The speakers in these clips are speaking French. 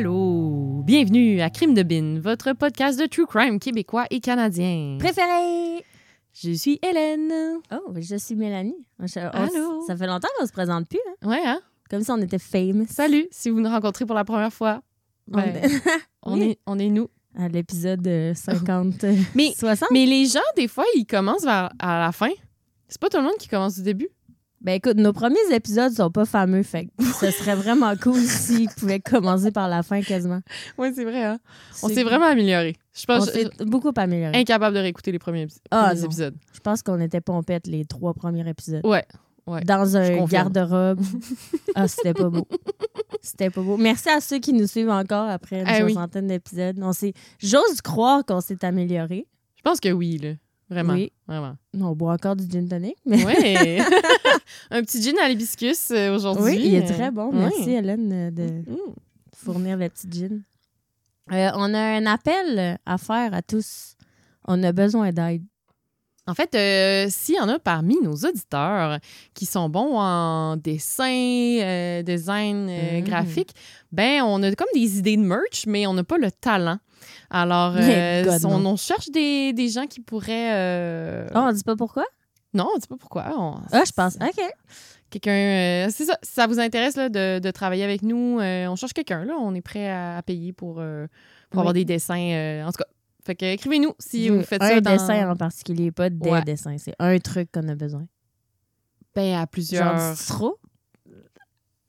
Allô, bienvenue à Crime de Bin, votre podcast de true crime québécois et canadien. Préféré! Je suis Hélène. Oh, je suis Mélanie. On- Allô? Ça fait longtemps qu'on se présente plus, hein? Ouais, hein? Comme si on était famous. Salut, si vous nous rencontrez pour la première fois. On- ben, on, Oui. est, on est nous. à l'épisode euh, 50, euh, Mais- 60. Mais les gens, des fois, ils commencent vers, à la fin. C'est pas tout le monde qui commence du début. Ben écoute, nos premiers épisodes sont pas fameux, fait que ce serait vraiment cool s'ils pouvaient commencer par la fin quasiment. Ouais, c'est vrai, hein? On s'est vraiment amélioré. Je On pense s'est beaucoup amélioré. incapable de réécouter les premiers, Ah, épisodes. Je pense qu'on était pompettes les trois premiers épisodes. Ouais. ouais. Dans un garde-robe. ah, c'était pas beau. C'était pas beau. Merci à ceux qui nous suivent encore après une Ah oui. soixantaine d'épisodes. On s'est... J'ose croire qu'on s'est amélioré. Je pense que oui, là. Vraiment. Oui. Vraiment. On boit encore du gin tonic, mais Ouais. Un petit gin à l'hibiscus euh, aujourd'hui. oui, il est Euh, très bon. Merci, Hélène, euh, de Mm. fournir le petit gin. Euh, on a un appel à faire à tous. On a besoin d'aide. En fait, euh, s'il y en a parmi nos auditeurs qui sont bons en dessin, euh, design euh, Mhm. graphique, ben on a comme des idées de merch, mais on n'a pas le talent. Alors, God, on, cherche des, des gens qui pourraient... Oh, on dit pas pourquoi? Non, on dit pas pourquoi. on- Ah, je pense. OK. Quelqu'un... c'est ça, si ça vous intéresse là, de, de travailler avec nous, on cherche quelqu'un. là. On est prêt à, à payer pour, pour Oui. avoir des dessins. en tout cas, fait que écrivez-nous si vous faites un ça dans... dessin en particulier, pas des Ouais. dessins. C'est un truc qu'on a besoin. Ben, à plusieurs... Genre trop?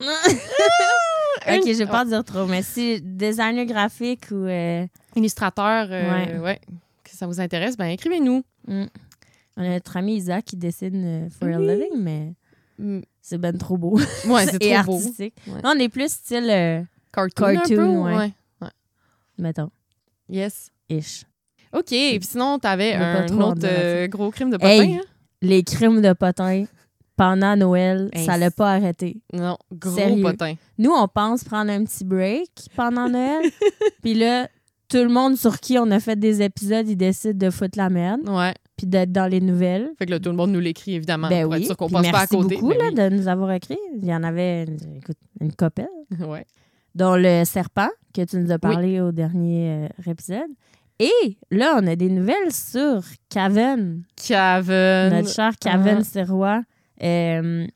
OK, je vais pas en dire trop, mais si designer graphique ou... euh, illustrateur, euh, Ouais. ouais. que ça vous intéresse, ben écrivez-nous. hmm. On a notre ami Isaac qui dessine euh, for a living, mais Mm, c'est ben trop beau. Ouais, c'est trop beau. artistique. Ouais. Non, on est plus style, euh, Cartoon, un Cartoon, peu, ouais. mettons, Yes. ish. OK. Et puis sinon, t'avais un autre euh, gros crime de potin. Hey. hein? Les crimes de potins pendant Noël, Hey, ça l'a pas arrêté. Non, gros Sérieux. potin. Nous, on pense prendre un petit break pendant Noël. Puis là, tout le monde sur qui on a fait des épisodes, il décide de foutre la merde, Ouais. puis d'être dans les nouvelles. Fait que là, tout le monde nous l'écrit, évidemment, ben pour oui. être sûr qu'on passe pas à merci côté. beaucoup Ben là, de nous avoir écrit. Il y en avait, écoute, une copelle. ouais. dont le serpent que tu nous as parlé au dernier euh, épisode. Et là, on a des nouvelles sur Caven, Caven. notre cher Caven. Sirois. Euh,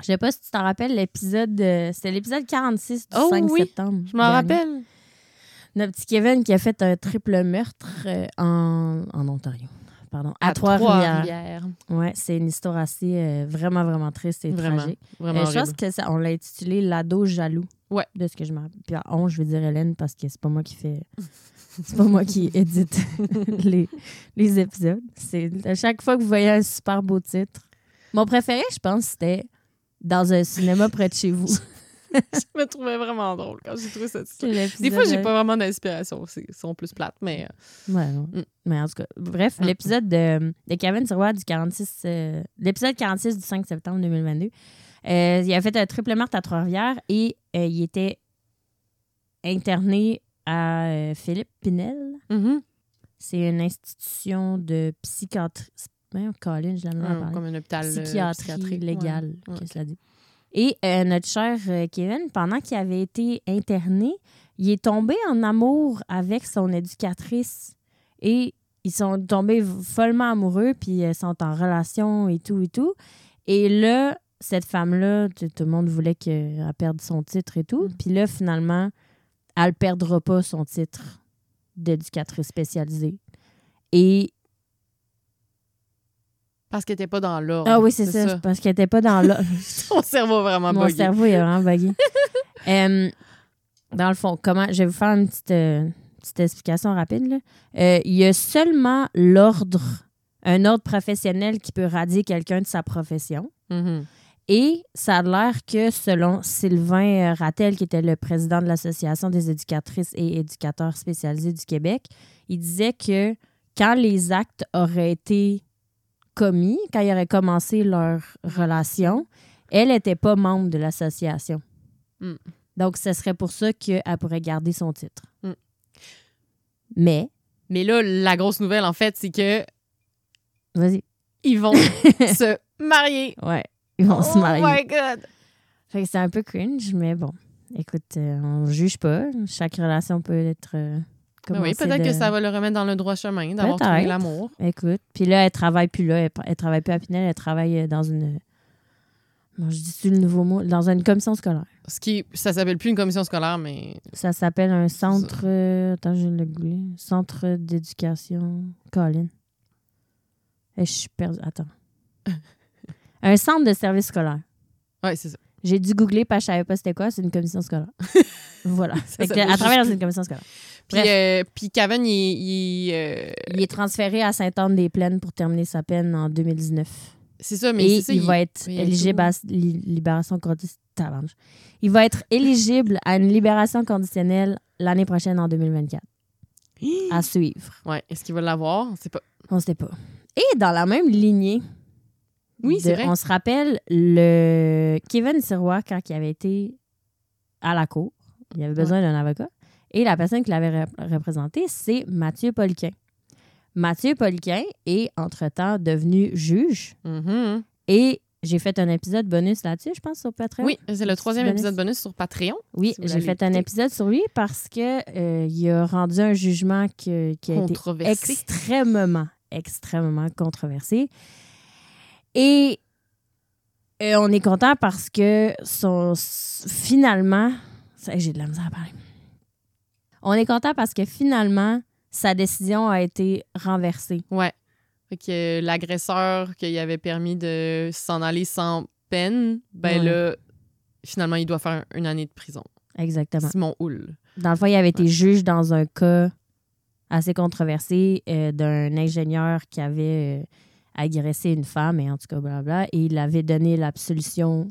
je sais pas si tu t'en rappelles, l'épisode, euh, c'était l'épisode 46 du Oh 5 oui, septembre. Je m'en rappelle. Notre petit Kevin qui a fait un triple meurtre euh, en, en Ontario. Pardon, à, Trois-Rivières. Trois-Rivières. ouais, c'est une histoire assez euh, vraiment, vraiment triste et Vraiment. tragique. Vraiment Euh, je pense que ça, on l'a intitulé L'ado jaloux. Ouais. De ce que je me rappelle. Puis on, je vais dire Hélène parce que c'est pas moi qui fais. C'est pas moi qui édite les, les épisodes. C'est à chaque fois que vous voyez un super beau titre. Mon préféré, je pense, c'était Dans un cinéma près de chez vous. Je me trouvais vraiment drôle quand j'ai trouvé. C'est l'épisode Des fois, j'ai de- pas vraiment d'inspiration. C'est- Ils sont plus plates, mais... euh, Ouais, non. Mm. Mais en tout cas, bref, Mm. l'épisode de, de Kevin Sirois du 46, euh, l'épisode 46 du 5 septembre 2022, euh, il a fait un triple meurtre à Trois-Rivières et euh, il était interné à Philippe Pinel. mhm. C'est une institution de psychiatrie. Colin, je l'ai même. Comme un hôpital Psychiatrie psychiatrique. légale, Ouais. que Ouais. cela dit. Et euh, notre cher euh, Kevin, pendant qu'il avait été interné, il est tombé en amour avec son éducatrice. Et ils sont tombés follement amoureux, puis ils sont en relation et tout et tout. Et là, cette femme-là, tout le monde voulait qu'elle perde son titre et tout. Mm. Puis là, finalement, elle perdra pas son titre d'éducatrice spécialisée. Et Parce que t'es pas dans l'ordre. ah oui, c'est ça, parce qu'elle était pas dans le Ton cerveau vraiment Mon bugué. cerveau est vraiment bugué. Euh, dans le fond, comment je vais vous faire une petite, euh, petite explication rapide. là. Euh, il y a seulement l'ordre, un ordre professionnel qui peut radier quelqu'un de sa profession. Mhm. Et ça a l'air que, selon Sylvain Rattel, qui était le président de l'Association des éducatrices et éducateurs spécialisés du Québec, il disait que quand les actes auraient été commis, quand ils auraient commencé leur relation, elle n'était pas membre de l'association. Mm. Donc, ce serait pour ça qu'elle pourrait garder son titre. Mm. Mais, Mais là, la grosse nouvelle, en fait, c'est que vas-y. ils vont se marier. Ouais, ils vont se oh marier. my God! Fait que c'est un peu cringe, mais bon. Écoute, euh, on juge pas. Chaque relation peut être. euh, oui, peut-être de- que ça va le remettre dans le droit chemin, d'avoir trouvé l'amour. Écoute, puis là, elle travaille plus là. Elle, elle travaille plus à Pinel, elle travaille euh, dans une. Je dis-tu le nouveau mot? Dans une commission scolaire. Ce qui, ça s'appelle plus une commission scolaire, mais Ça s'appelle un centre. euh, attends, je vais le googler. Centre d'éducation. Colin. Eh, je suis perdue. Attends. un centre de service scolaire. ouais, c'est ça. J'ai dû googler parce que je savais pas c'était quoi. C'est une commission scolaire. voilà. Que, s'appelle elle travaille juste dans une commission scolaire. Puis, euh, puis Cavan, il, il, euh, Il est transféré à Sainte-Anne-des-Plaines pour terminer sa peine en 2019. c'est ça, mais Et ça, il, va être il y a éligible à li- libération conditionnelle. Il va être éligible à une libération conditionnelle l'année prochaine en 2024. À suivre. Ouais, est-ce qu'il va l'avoir? On sait pas. On ne sait pas. Et dans la même lignée, Oui, c'est vrai. on se rappelle le Kevin Sirois quand il avait été à la cour. Il avait besoin d'un avocat. Et la personne qui l'avait rep- représenté, c'est Mathieu Poliquin. Mathieu Poliquin est entre-temps devenu juge. Mhm. Et j'ai fait un épisode bonus là-dessus, je pense, sur Patreon. Oui, c'est le troisième bonus. épisode bonus sur Patreon. Oui, Si j'ai fait un épisode sur lui parce que euh, il a rendu un jugement que- qui a été extrêmement, extrêmement controversé. Et euh, on est content parce que son, finalement, ça, j'ai de la misère à parler. On est content parce que finalement, sa décision a été renversée. Ouais. Fait que l'agresseur qui avait permis de s'en aller sans peine, ben Ouais. là, finalement, il doit faire une année de prison. Exactement. Simon Houle. Dans le fond, il avait été juge dans un cas assez controversé euh, d'un ingénieur qui avait euh, agressé une femme, et en tout cas, blabla, et il avait donné l'absolution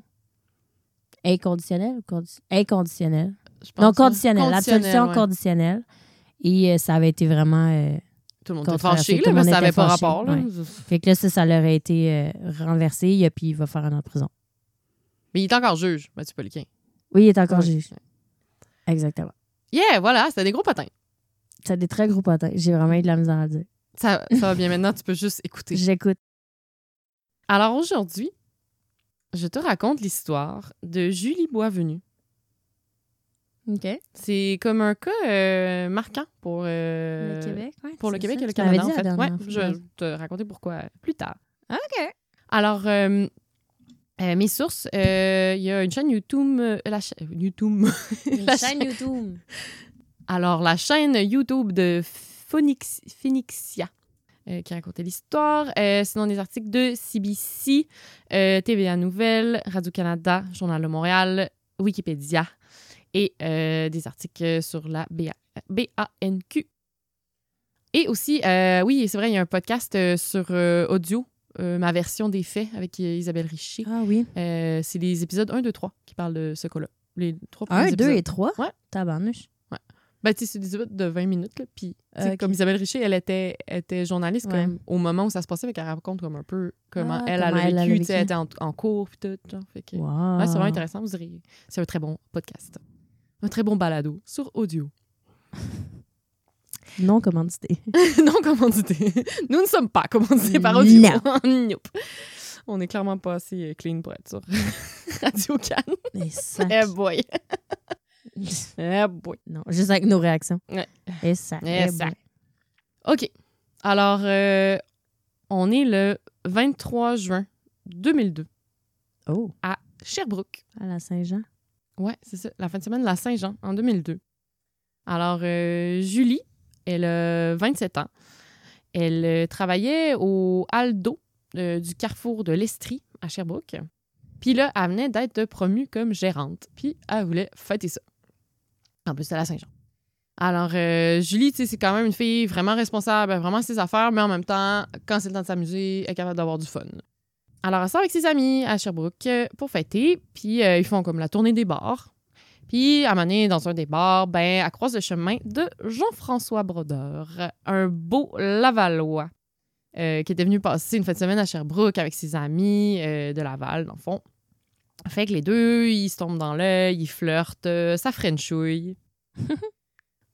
inconditionnelle ou condi- inconditionnelle? Je pense, Non, conditionnelle. L'absolution ouais. conditionnelle. Et euh, ça avait été vraiment. euh, Tout le monde était fâché, là, mais ça n'avait pas fâché, rapport. Là. ouais. Fait que là, ça, ça leur a été euh, renversé, et puis il va faire un an de prison. Mais il est encore juge, Mathieu Poliquin. Oui, il est encore Ouais. juge. Exactement. Yeah, voilà, c'était des gros patins. C'est des très gros potins. J'ai vraiment eu de la misère à dire. Ça, ça va bien maintenant, tu peux juste écouter. J'écoute. Alors aujourd'hui, je te raconte l'histoire de Julie Boisvenu. C'est comme un cas euh, marquant pour, euh, le Québec, ouais, pour le Québec ça. et le Canada, en fait. Ouais, je vais te raconter pourquoi plus tard. OK. Alors, euh, mes sources, il y a une chaîne YouTube. la cha- YouTube. Une La chaîne YouTube. Alors, la chaîne YouTube de Phoenix, Phoenixia euh, qui racontait l'histoire. Euh, sinon, des articles de CBC, euh, TVA Nouvelles, Radio-Canada, Journal de Montréal, Wikipédia et euh, des articles sur la BA BANQ. Et aussi, euh, oui, c'est vrai, il y a un podcast euh, sur euh, audio, euh, ma version des faits avec euh, Isabelle Richer. Ah oui. Euh, c'est les épisodes 1, 2, 3 qui parlent de ce cas-là. Les trois Un, premiers deux épisodes. et trois? Ouais. Tabarnouche. Ben, tu sais, c'est des épisodes de 20 minutes, là. Puis, Ok. comme Isabelle Richer, elle était, elle était journaliste Ouais. comme, au moment où ça se passait, fait qu'elle raconte comme un peu comment Ah, elle, comment elle elle a a vécu, tu sais, vécu. elle était en, en cours, puis tout. Genre, fait que, Wow. ouais, c'est vraiment intéressant. Vous irez- C'est un très bon podcast. Un très bon balado sur audio. Non commandité. non commandité. Nous ne sommes pas commandités par audio. Nope. On est clairement pas assez euh, clean pour être sur Radio Can. Mais ça. Eh boy. Eh boy. non, juste avec nos réactions. Ouais. Et ça. Et ça. boy. OK. Alors, euh, on est le 23 juin 2002 Oh, à Sherbrooke. à la Saint-Jean. Ouais, c'est ça. La fin de semaine de la Saint-Jean en 2002. Alors, euh, Julie, elle a 27 ans. Elle euh, travaillait au Aldo euh, du carrefour de l'Estrie à Sherbrooke. Puis là, elle venait d'être promue comme gérante. Puis elle voulait fêter ça. En plus, c'est la Saint-Jean. Alors, euh, Julie, c'est quand même une fille vraiment responsable, vraiment ses affaires, mais en même temps, quand c'est le temps de s'amuser, elle est capable d'avoir du fun. Alors, elle sort avec ses amis à Sherbrooke euh, pour fêter, puis euh, ils font comme la tournée des bars. Puis, à dans un des bars, ben, elle croise le chemin de Jean-François Brodeur, un beau Lavallois, euh, qui était venu passer une fin de semaine à Sherbrooke avec ses amis de Laval, dans le fond. Fait que les deux, ils se tombent dans l'œil, ils flirtent, ça frenchouille.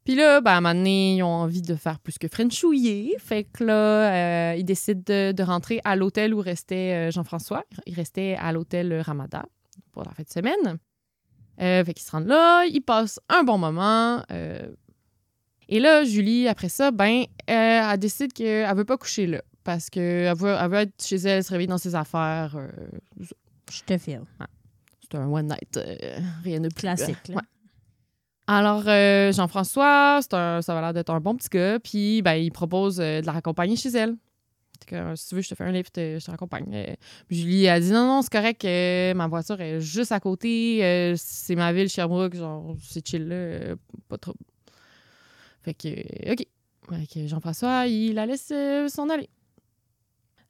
Puis là, ben, à un moment donné, ils ont envie de faire plus que frenchouiller. Fait que là, euh, ils décident de, de rentrer à l'hôtel où restait euh, Jean-François. Il restait à l'hôtel Ramada pour la fin de semaine. Euh, fait qu'ils se rendent là, ils passent un bon moment. euh, et là, Julie, après ça, ben, elle décide qu'elle veut pas coucher là. Parce qu'elle veut, elle veut être chez elle, se réveiller dans ses affaires. euh, Je te file. c'est un one night, rien de plus. Classique. là. Ouais. Alors, euh, Jean-François, ça va l'air d'être un bon petit gars, puis ben, il propose euh, de la raccompagner chez elle. Euh, si tu veux, je te fais un lift, euh, je te raccompagne. Julie a dit non, non, c'est correct, ma voiture est juste à côté, c'est ma ville, Sherbrooke, genre, c'est chill là, pas trop. Fait que, OK. Fait que Jean-François, il la laisse s'en aller.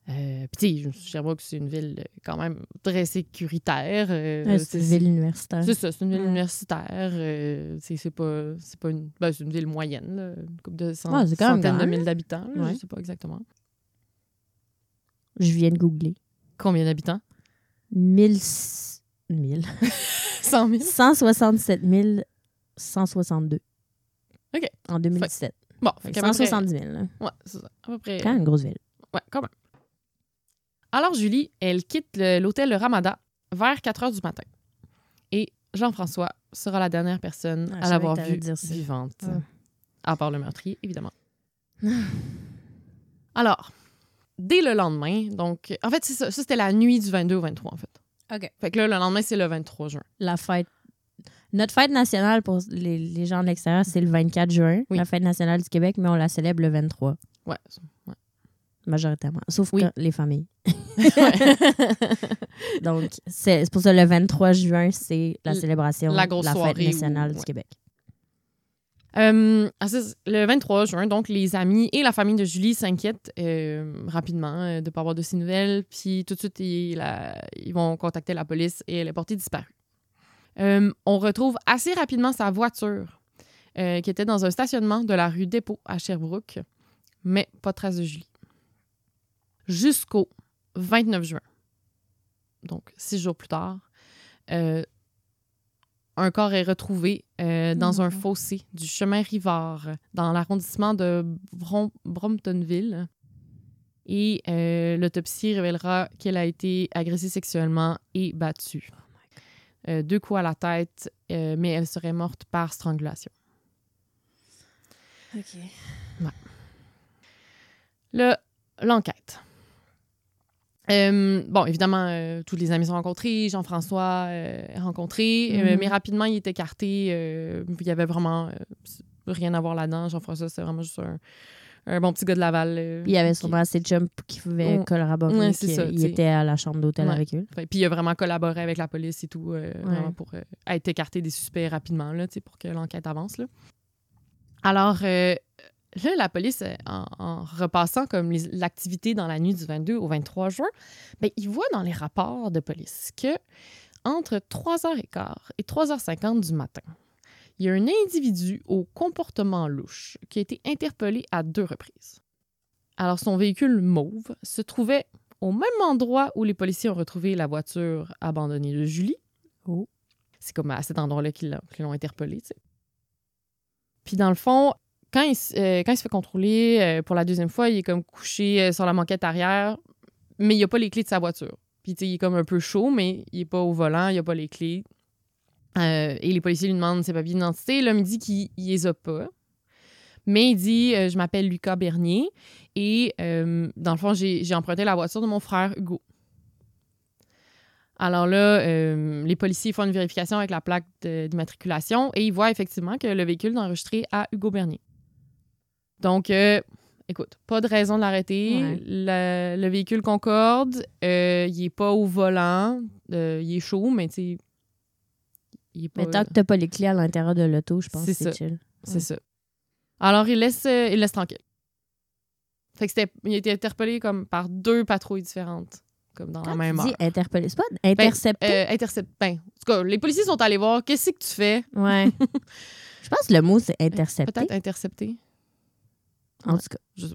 Euh, Puis, tu sais, Sherbrooke, c'est une ville euh, quand même très sécuritaire. euh, Ouais, c'est une ville universitaire. c'est ça, c'est une ville Ouais. universitaire. euh, c'est pas, une, ben, c'est une ville moyenne, là, une couple de cent- Ouais, centaines de mille d'habitants. Je sais pas exactement. Je viens de googler. Combien d'habitants? 1000... 1000. 100 000. 167 162. OK. En 2017. Bon, Fait fait peu près- 170 000. là. Ouais, c'est ça. À peu près. Quand même une grosse ville. Ouais, quand même. Alors, Julie, elle quitte l'hôtel Le Ramada vers 4 heures du matin. Et Jean-François sera la dernière personne Ah, à l'avoir vue vivante. À part le meurtrier, évidemment. Alors, dès le lendemain, donc, en fait, c'est ça, ça c'était la nuit du 22 au 23, en fait. OK. Fait que là, le lendemain, c'est le 23 juin. La fête. Notre fête nationale pour les, les gens de l'extérieur, c'est le 24 juin, Oui. la fête nationale du Québec, mais on la célèbre le 23, Ouais. Majoritairement. Sauf Oui. les familles. Donc, c'est pour ça le 23 juin, c'est la célébration la de la fête nationale du ouais. Québec. Euh, ah, le 23 juin, donc, les amis et la famille de Julie s'inquiètent euh, rapidement euh, de ne pas avoir de ses nouvelles. Puis tout de suite, ils, la- ils vont contacter la police et elle est portée disparue. On retrouve assez rapidement sa voiture qui était dans un stationnement de la rue Dépôt à Sherbrooke, mais pas de trace de Julie. Jusqu'au 29 juin, donc six jours plus tard, euh, un corps est retrouvé euh, dans un Mhm. fossé du chemin Rivard, dans l'arrondissement de Brom- Bromptonville. Et euh, l'autopsie révélera qu'elle a été agressée sexuellement et battue. Euh, deux coups à la tête, mais elle serait morte par strangulation. OK. Le- L'enquête. Euh, bon, évidemment, euh, tous les amis sont rencontrés, Jean-François euh, est rencontré, euh, Mhm. mais rapidement, il est écarté. il y avait vraiment rien à voir là-dedans. Jean-François, c'est vraiment juste un, un bon petit gars de Laval. il y avait sûrement assez de chums qui pouvaient Ouais. corroborer Ouais, c'est ça, sais. était à la chambre d'hôtel Ouais. avec eux. Puis il a vraiment collaboré avec la police et tout, vraiment pour être écarté des suspects rapidement, là, pour que l'enquête avance. Là. Alors, là, la police, euh, en, en repassant comme l'activité dans la nuit du 22 au 23 juin, ben, ils voient dans les rapports de police que entre 3h15 et 3h50 du matin, il y a un individu au comportement louche qui a été interpellé à deux reprises. Alors, son véhicule mauve se trouvait au même endroit où les policiers ont retrouvé la voiture abandonnée de Julie. Oh. C'est comme à cet endroit-là qu'ils l'ont- interpellé. Puis dans le fond, quand il, s- euh, quand il se fait contrôler euh, pour la deuxième fois, il est comme couché euh, sur la banquette arrière, mais il n'a pas les clés de sa voiture. Puis il est comme un peu chaud, mais il n'est pas au volant, il n'a pas les clés. Et les policiers lui demandent ses papiers d'identité. L'homme dit qu'il les a pas. Mais il dit Je m'appelle Lucas Bernier et dans le fond, j'ai emprunté la voiture de mon frère Hugo. Alors là, les policiers font une vérification avec la plaque d'immatriculation et ils voient effectivement que le véhicule est enregistré à Hugo Bernier. Donc, euh, écoute, pas de raison de l'arrêter. Ouais. Le, le véhicule concorde. euh, il est pas au volant. euh, il est chaud, mais tu sais. Il est pas. Mais tant que t'as pas les clés à l'intérieur de l'auto, je pense que C'est chill. C'est ça. Alors, il laisse, euh, il laisse tranquille. Fait que c'était, il a été interpellé comme par deux patrouilles différentes, comme dans Quand la tu même dis heure. interpellé, c'est pas intercepté? Euh, intercept- ben, en tout cas, les policiers sont allés voir. Qu'est-ce que tu fais? Ouais. je pense que le mot, c'est intercepté. Peut-être intercepté. En Ouais. tout cas. Je-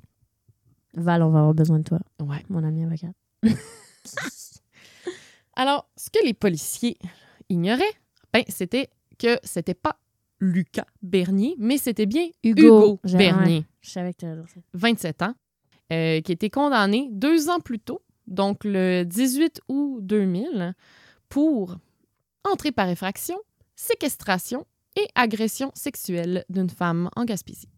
Val, on va avoir besoin de toi, Ouais. mon ami avocat. Alors, ce que les policiers ignoraient, ben, c'était que c'était pas Lucas Bernier, mais c'était bien Hugo. Bernier. Je savais que tu allais dire ça. 27 ans, euh, qui été condamné deux ans plus tôt, donc le 18 août 2000, pour entrée par effraction, séquestration et agression sexuelle d'une femme en Gaspésie.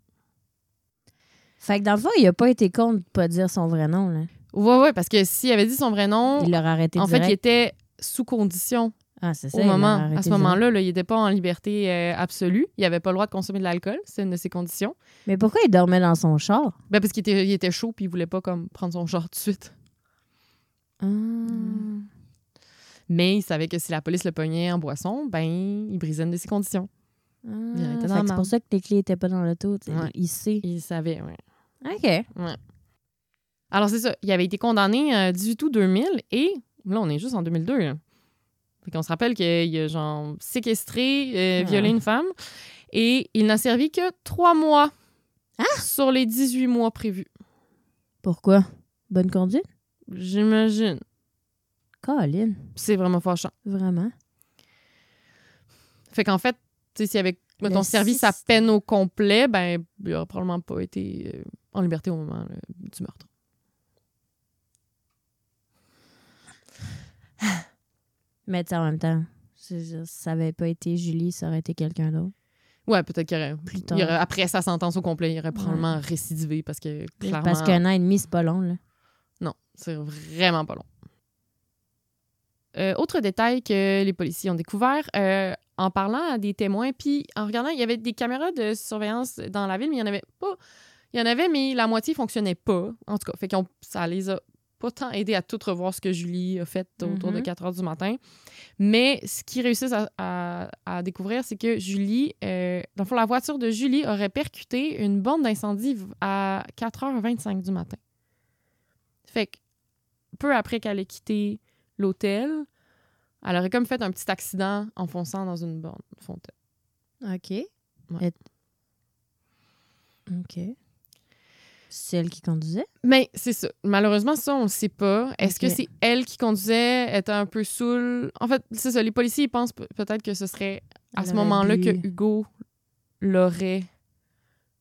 Fait que dans le fond, il a pas été con de pas dire son vrai nom. Là. Ouais, ouais, parce que s'il avait dit son vrai nom, Il l'aurait arrêté en fait, il était sous condition Ah, c'est ça. au moment. À ce moment-là, là, il n'était pas en liberté euh, absolue. Il n'avait pas le droit de consommer de l'alcool. C'est une de ses conditions. Mais pourquoi il dormait dans son char? Ben, parce qu'il était, il était chaud puis il voulait pas comme, prendre son genre tout de suite. Ah. Mais il savait que si la police le pognait en boisson, ben, il brisait une de ses conditions. Ah, c'est pour ça que les clés étaient pas dans l'auto. Ouais. Il sait. Il savait, ouais. OK. Alors, c'est ça. Il avait été condamné euh, 18 août 2000 et là, on est juste en 2002. Là. Fait qu'on se rappelle qu'il a genre séquestré, euh, violé une femme et il n'a servi que trois mois Ah! sur les 18 mois prévus. Pourquoi? Bonne conduite? J'imagine. Colin. C'est vraiment fâchant. Vraiment? Fait qu'en fait, tu sais, s'il avait, mettons, Le servi sa système. peine au complet, ben, il n'aurait probablement pas été euh, en liberté au moment là, du meurtre. Mais en même temps, si ça avait pas été Julie, ça aurait été quelqu'un d'autre. Ouais, peut-être qu'il aurait, Plus il tard. aurait- après sa sentence au complet, il aurait probablement récidivé parce que clairement. Parce qu'un an et demi, c'est pas long, là. Non, c'est vraiment pas long. Euh, autre détail que les policiers ont découvert, euh, en parlant à des témoins, puis en regardant, il y avait des caméras de surveillance dans la ville, mais il y en avait pas. Il y en avait, mais la moitié fonctionnait pas. En tout cas, fait qu'on ça les a pas tant aidés à tout revoir ce que Julie a fait autour de Mhm. 4 heures du matin. Mais ce qu'ils réussissent à, à- à découvrir, c'est que Julie, euh, dans le fond, la voiture de Julie aurait percuté une borne d'incendie à 4h25 du matin. Fait que peu après qu'elle ait quitté l'hôtel, elle aurait comme fait un petit accident en fonçant dans une borne fontaine. OK. Ouais. Et- OK. C'est elle qui conduisait? Mais c'est ça. Malheureusement, ça, on le sait pas. Est-ce que c'est elle qui conduisait, était un peu saoule? En fait, c'est ça. Les policiers ils pensent pe- peut-être que ce serait à Elle ce moment-là que Hugo l'aurait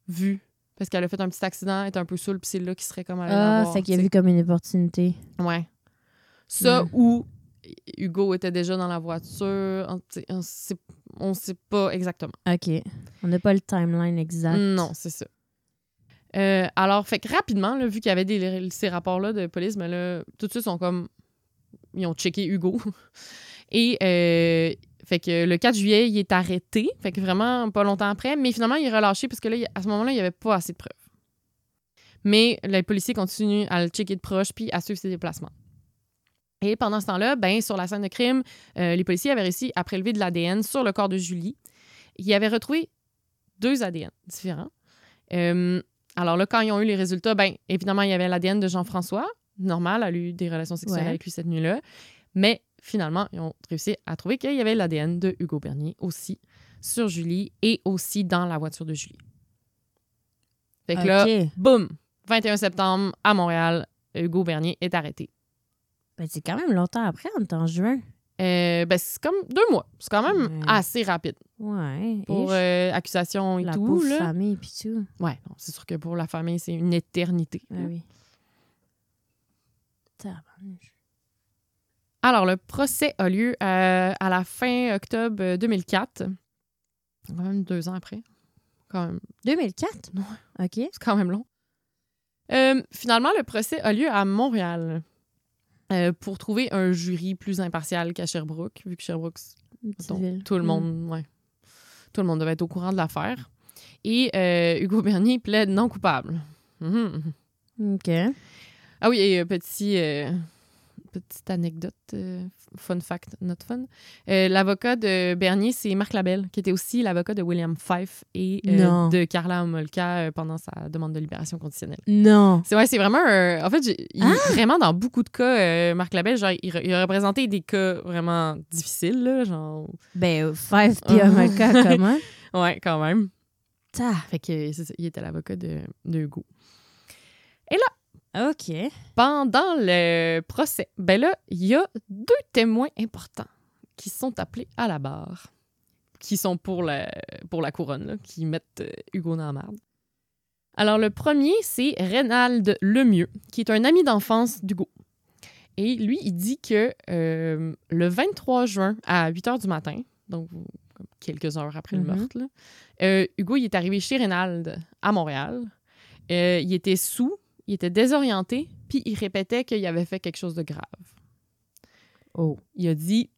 vu. Parce qu'elle a fait un petit accident, elle était un peu saoule, puis c'est là qu'il serait comme allé Ah, fait qu'il a vu comme une opportunité. Ouais. Ça, Mm. ou Hugo était déjà dans la voiture. On, on sait, on sait pas exactement. OK. On n'a pas le timeline exact. Non, c'est ça. Euh, alors, fait que rapidement, là, vu qu'il y avait des, ces rapports-là de police, mais là, tout de suite, ils sont comme. Ils ont checké Hugo. Et euh, fait que le 4 juillet, il est arrêté. Fait que vraiment pas longtemps après. Mais finalement, il est relâché parce que là, à ce moment-là, il n'y avait pas assez de preuves. Mais les policiers continuent à le checker de proche puis à suivre ses déplacements. Et pendant ce temps-là, ben, sur la scène de crime, euh, les policiers avaient réussi à prélever de l'ADN sur le corps de Julie. Ils avaient retrouvé deux ADN différents. Euh, alors là, quand ils ont eu les résultats, ben évidemment, il y avait l'ADN de Jean-François. Normal, elle a eu des relations sexuelles Ouais. avec lui cette nuit-là. Mais finalement, ils ont réussi à trouver qu'il y avait l'ADN de Hugo Bernier aussi sur Julie et aussi dans la voiture de Julie. Fait que là, boum, 21 septembre, à Montréal, Hugo Bernier est arrêté. Ben, c'est quand même longtemps après, on est en juin. Euh, ben, c'est comme deux mois. C'est quand même Ouais. assez rapide Ouais. pour euh, accusation et la tout. là. famille puis tout. Ouais, non, c'est sûr que pour la famille, c'est une éternité. Ah oui. Alors, le procès a lieu euh, à la fin octobre euh, 2004. Quand même deux ans après. Quand même, 2004? Ouais. OK. c'est quand même long. Euh, finalement, le procès a lieu à Montréal euh, pour trouver un jury plus impartial qu'à Sherbrooke, vu que Sherbrooke, tout le Mm. monde, ouais, tout le monde devait être au courant de l'affaire. Et euh, Hugo Bernier plaide non coupable. Mhm. OK. Ah oui, et euh, petit, petite anecdote, euh, fun fact, not fun. Euh, l'avocat de Bernier, c'est Marc Labelle, qui était aussi l'avocat de William Fife et euh, de Carla Homolka euh, pendant sa demande de libération conditionnelle. Non. C'est ouais, c'est vraiment En fait, il- Ah! vraiment dans beaucoup de cas, Marc Labelle, genre, il, il a représenté des cas vraiment difficiles, là, genre. Ben, Five puis Ah. Omeka, comment? Ouais, quand même. Ta. Fait que c'est ça, il était l'avocat de, de Hugo. OK. Pendant le procès, ben là, il y a deux témoins importants qui sont appelés à la barre, qui sont pour la, pour la couronne, là, qui mettent euh, Hugo dans la marde. Alors, le premier, c'est Reynald Lemieux, qui est un ami d'enfance d'Hugo. Et lui, il dit que euh, le 23 juin à 8 h du matin, donc quelques heures après le Mhm. meurtre. là. Euh, Hugo, il est arrivé chez Reynald à Montréal. Euh, il était sous, il était désorienté, puis il répétait qu'il avait fait quelque chose de grave. Oh. Il a dit,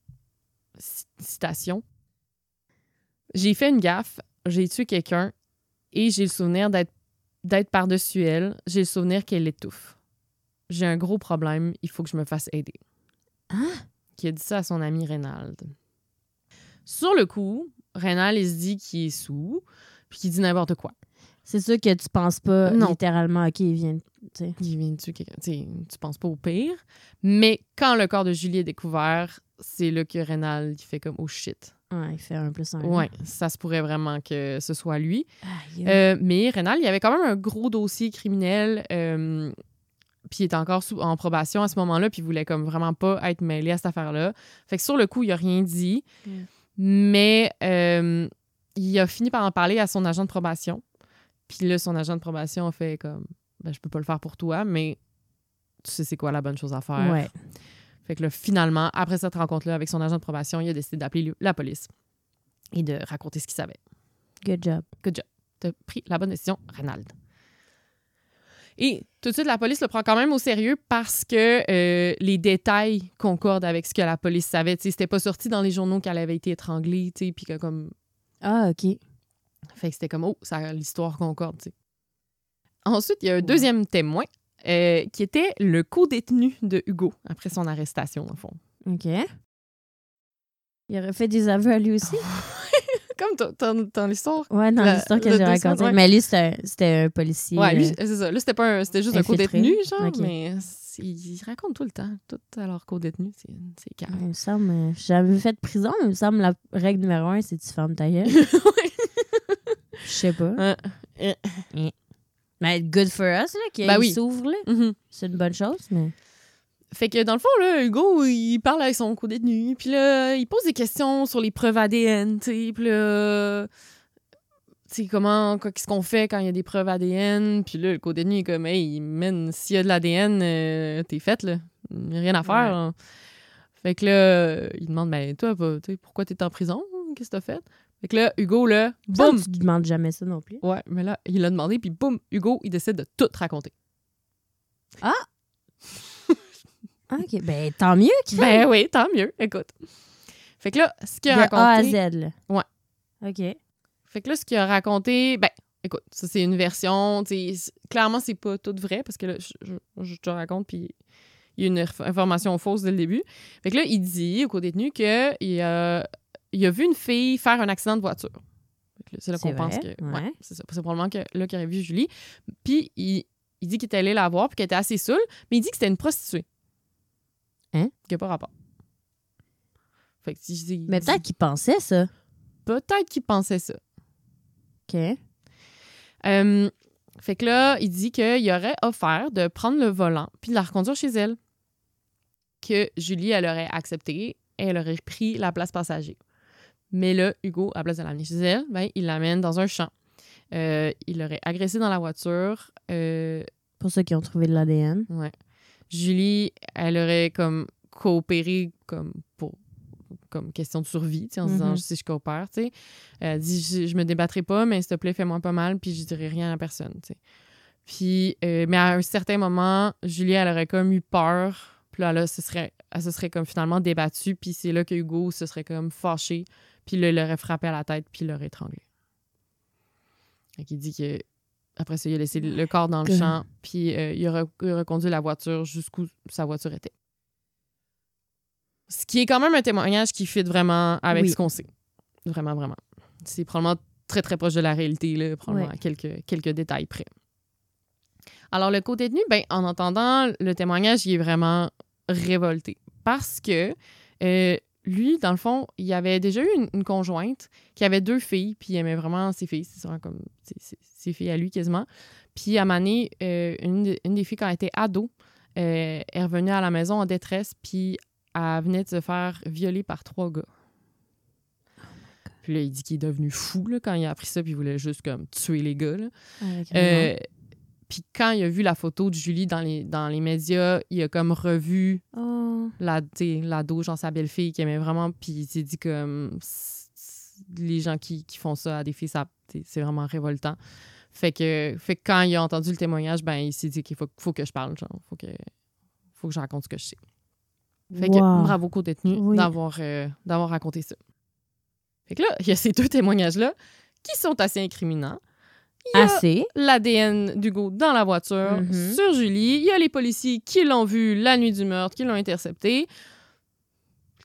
citation, J'ai fait une gaffe, j'ai tué quelqu'un et j'ai le souvenir d'être d'être par-dessus elle. J'ai le souvenir qu'elle l'étouffe. J'ai un gros problème, il faut que je me fasse aider. Hein? Qui a dit ça à son ami Reynald. Sur le coup, Reynald, il se dit qu'il est sous, puis qu'il dit n'importe quoi. C'est sûr que tu penses pas Non. littéralement, OK, il vient. tu sais. Il vient de tuer quelqu'un. Tu tu penses pas au pire. Mais quand le corps de Julie est découvert, c'est là que Reynald il fait comme oh shit. Ouais, il fait un plus un. Ouais, ça se pourrait vraiment que ce soit lui. Euh, mais Reynald, il avait quand même un gros dossier criminel. euh, puis il était encore sous, en probation à ce moment-là, puis il voulait comme vraiment pas être mêlé à cette affaire-là. Fait que sur le coup, il a rien dit. Mais euh, il a fini par en parler à son agent de probation. Puis là, son agent de probation a fait comme ben, je peux pas le faire pour toi, mais tu sais c'est quoi la bonne chose à faire. Ouais. Fait que là, finalement, après cette rencontre-là avec son agent de probation, il a décidé d'appeler la police et de raconter ce qu'il savait. Good job. T'as pris la bonne décision, Reynald. Et tout de suite, la police le prend quand même au sérieux parce que euh, les détails concordent avec ce que la police savait. Tu sais, C'était pas sorti dans les journaux qu'elle avait été étranglée, tu sais, puis que comme... Ah, OK. Fait que c'était comme, oh, ça, l'histoire concorde, tu sais. Ensuite, il y a un deuxième témoin euh, qui était le co-détenu de Hugo après son arrestation, au fond. OK. Il aurait fait des aveux à lui aussi? Comme ton- ton, ton histoire. Ouais, dans l'histoire que j'ai racontée. Mais lui, c'était un- policier. Ouais, lui, euh, c'est ça. Là, c'était pas un- c'était juste un co-détenu, genre, Ok. mais ils racontent tout le temps, tout à leur co-détenu. C'est calme. Il me semble, euh, j'ai jamais fait de prison, mais il me semble la règle numéro un, c'est tu fermes ta gueule. Je sais pas. Euh, Mais good for us, là, qu'il Ben oui. s'ouvre, là. mhm. C'est une bonne chose, mais. Fait que dans le fond, là, Hugo, il parle avec son co-détenu, puis là, il pose des questions sur les preuves ADN, tu sais, puis là, tu sais, comment, qu'est-ce qu'on fait quand il y a des preuves ADN, puis là, le co-détenu est comme, hey, man, s'il y a de l'ADN, euh, t'es faite, là, rien à faire. Ouais. Fait que là, euh, il demande, ben, toi, pourquoi t'es en prison? Qu'est-ce que t'as fait? Fait que là, Hugo, là, Boum! Tu lui demandes jamais ça non plus. Ouais, mais là, il l'a demandé, puis boum, Hugo, il décide de tout raconter. Ah, OK. Ben, tant mieux, qu'il Ben oui, tant mieux, écoute. Fait que là, ce qu'il a De raconté... A à Z, là. Ouais. OK. Fait que là, ce qu'il a raconté, ben, écoute, ça, c'est une version, clairement, c'est pas tout vrai, parce que là, je, je- je te raconte, puis il y a une inf- information fausse dès le début. Fait que là, il dit au co-détenu qu'il a, il a vu une fille faire un accident de voiture. C'est là qu'on pense que. ouais. c'est probablement que, là qu'il aurait vu Julie. Puis il, il dit qu'il était allé la voir, puis qu'elle était assez saoule, mais il dit que c'était une prostituée. Hein? Qui n'a pas rapport. Fait que, il dit- Mais peut-être qu'il pensait ça. Peut-être qu'il pensait ça. OK. Euh, fait que là, il dit qu'il aurait offert de prendre le volant puis de la reconduire chez elle. Que Julie, elle aurait accepté et elle aurait pris la place passager. Mais là, Hugo, à la place de l'amener chez elle, ben, il l'amène dans un champ. Euh, il l'aurait agressé dans la voiture. Euh, Pour ceux qui ont trouvé de l'ADN. ouais. Julie, elle aurait comme coopéré comme pour comme question de survie, tu sais, en se disant Mhm. si je coopère, tu sais. Elle dit je, je me débattrai pas, mais s'il te plaît, fais-moi pas mal, puis je dirai rien à personne, tu sais. Puis, euh, mais à un certain moment, Julie, elle aurait comme eu peur. Puis là, là, ce serait, elle se serait comme finalement débattue. Puis c'est là que Hugo se serait comme fâché. Puis là, il l'aurait frappé à la tête, puis il l'aurait étranglé. Fait qu'il dit que après ça, il a laissé le corps dans le Que- champ, puis euh, il, aurait, il aurait conduit la voiture jusqu'où sa voiture était. Ce qui est quand même un témoignage qui fit vraiment avec Oui. ce qu'on sait. Vraiment, vraiment. C'est probablement très, très proche de la réalité, là, probablement Ouais. à quelques, quelques détails près. Alors, le co-détenu, ben, en entendant le témoignage, il est vraiment révolté. Parce que euh, lui, dans le fond, il avait déjà eu une, une conjointe qui avait deux filles, puis il aimait vraiment ses filles. C'est vraiment comme ses, filles à lui quasiment. Puis à donné, euh, une, une des filles, quand elle était ado, euh, est revenue à la maison en détresse, puis elle venait de se faire violer par trois gars. Puis là, il dit qu'il est devenu fou là, quand il a appris ça, puis il voulait juste comme tuer les gars. là. Raison. Euh, puis quand il a vu la photo de Julie dans les, dans les médias, il a comme revu Oh. la, l'ado, genre sa belle-fille qui aimait vraiment, puis il s'est dit comme... les gens qui, qui font ça à des filles, ça, c'est vraiment révoltant. Fait que, fait que quand il a entendu le témoignage, ben, il s'est dit qu'il faut, faut que je parle, genre, faut que, faut que je raconte ce que je sais. Fait que bravo qu'au détenu Oui. d'avoir euh, d'avoir raconté ça. Fait que là, il y a ces deux témoignages-là qui sont assez incriminants. Il y a Assez. l'ADN d'Hugo dans la voiture Mhm. sur Julie. Il y a les policiers qui l'ont vu la nuit du meurtre, qui l'ont intercepté.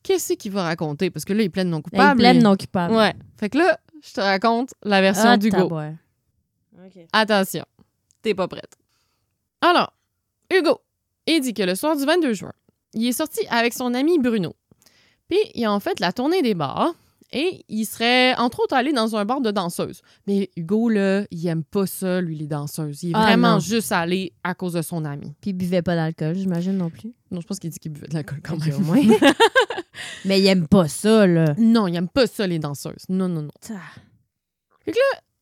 Qu'est-ce qu'il va raconter? Parce que là, il plaide non coupable. pleine lui. non coupable. Ouais. Fait que là, je te raconte la version Ah, d'Hugo. tabouin. Attention, t'es pas prête. Alors, Hugo, il dit que le soir du 22 juin, il est sorti avec son ami Bruno. Puis, ils ont fait la tournée des bars et il serait, entre autres, allé dans un bar de danseuses. Mais Hugo, là, il aime pas ça, lui, les danseuses. Il est Ah, vraiment non. juste allé à cause de son ami. Puis il buvait pas d'alcool, j'imagine non plus. Non, je pense qu'il dit qu'il buvait de l'alcool quand même. au moins. Mais il aime pas ça, là. Non, il aime pas ça, les danseuses. Non, non, non.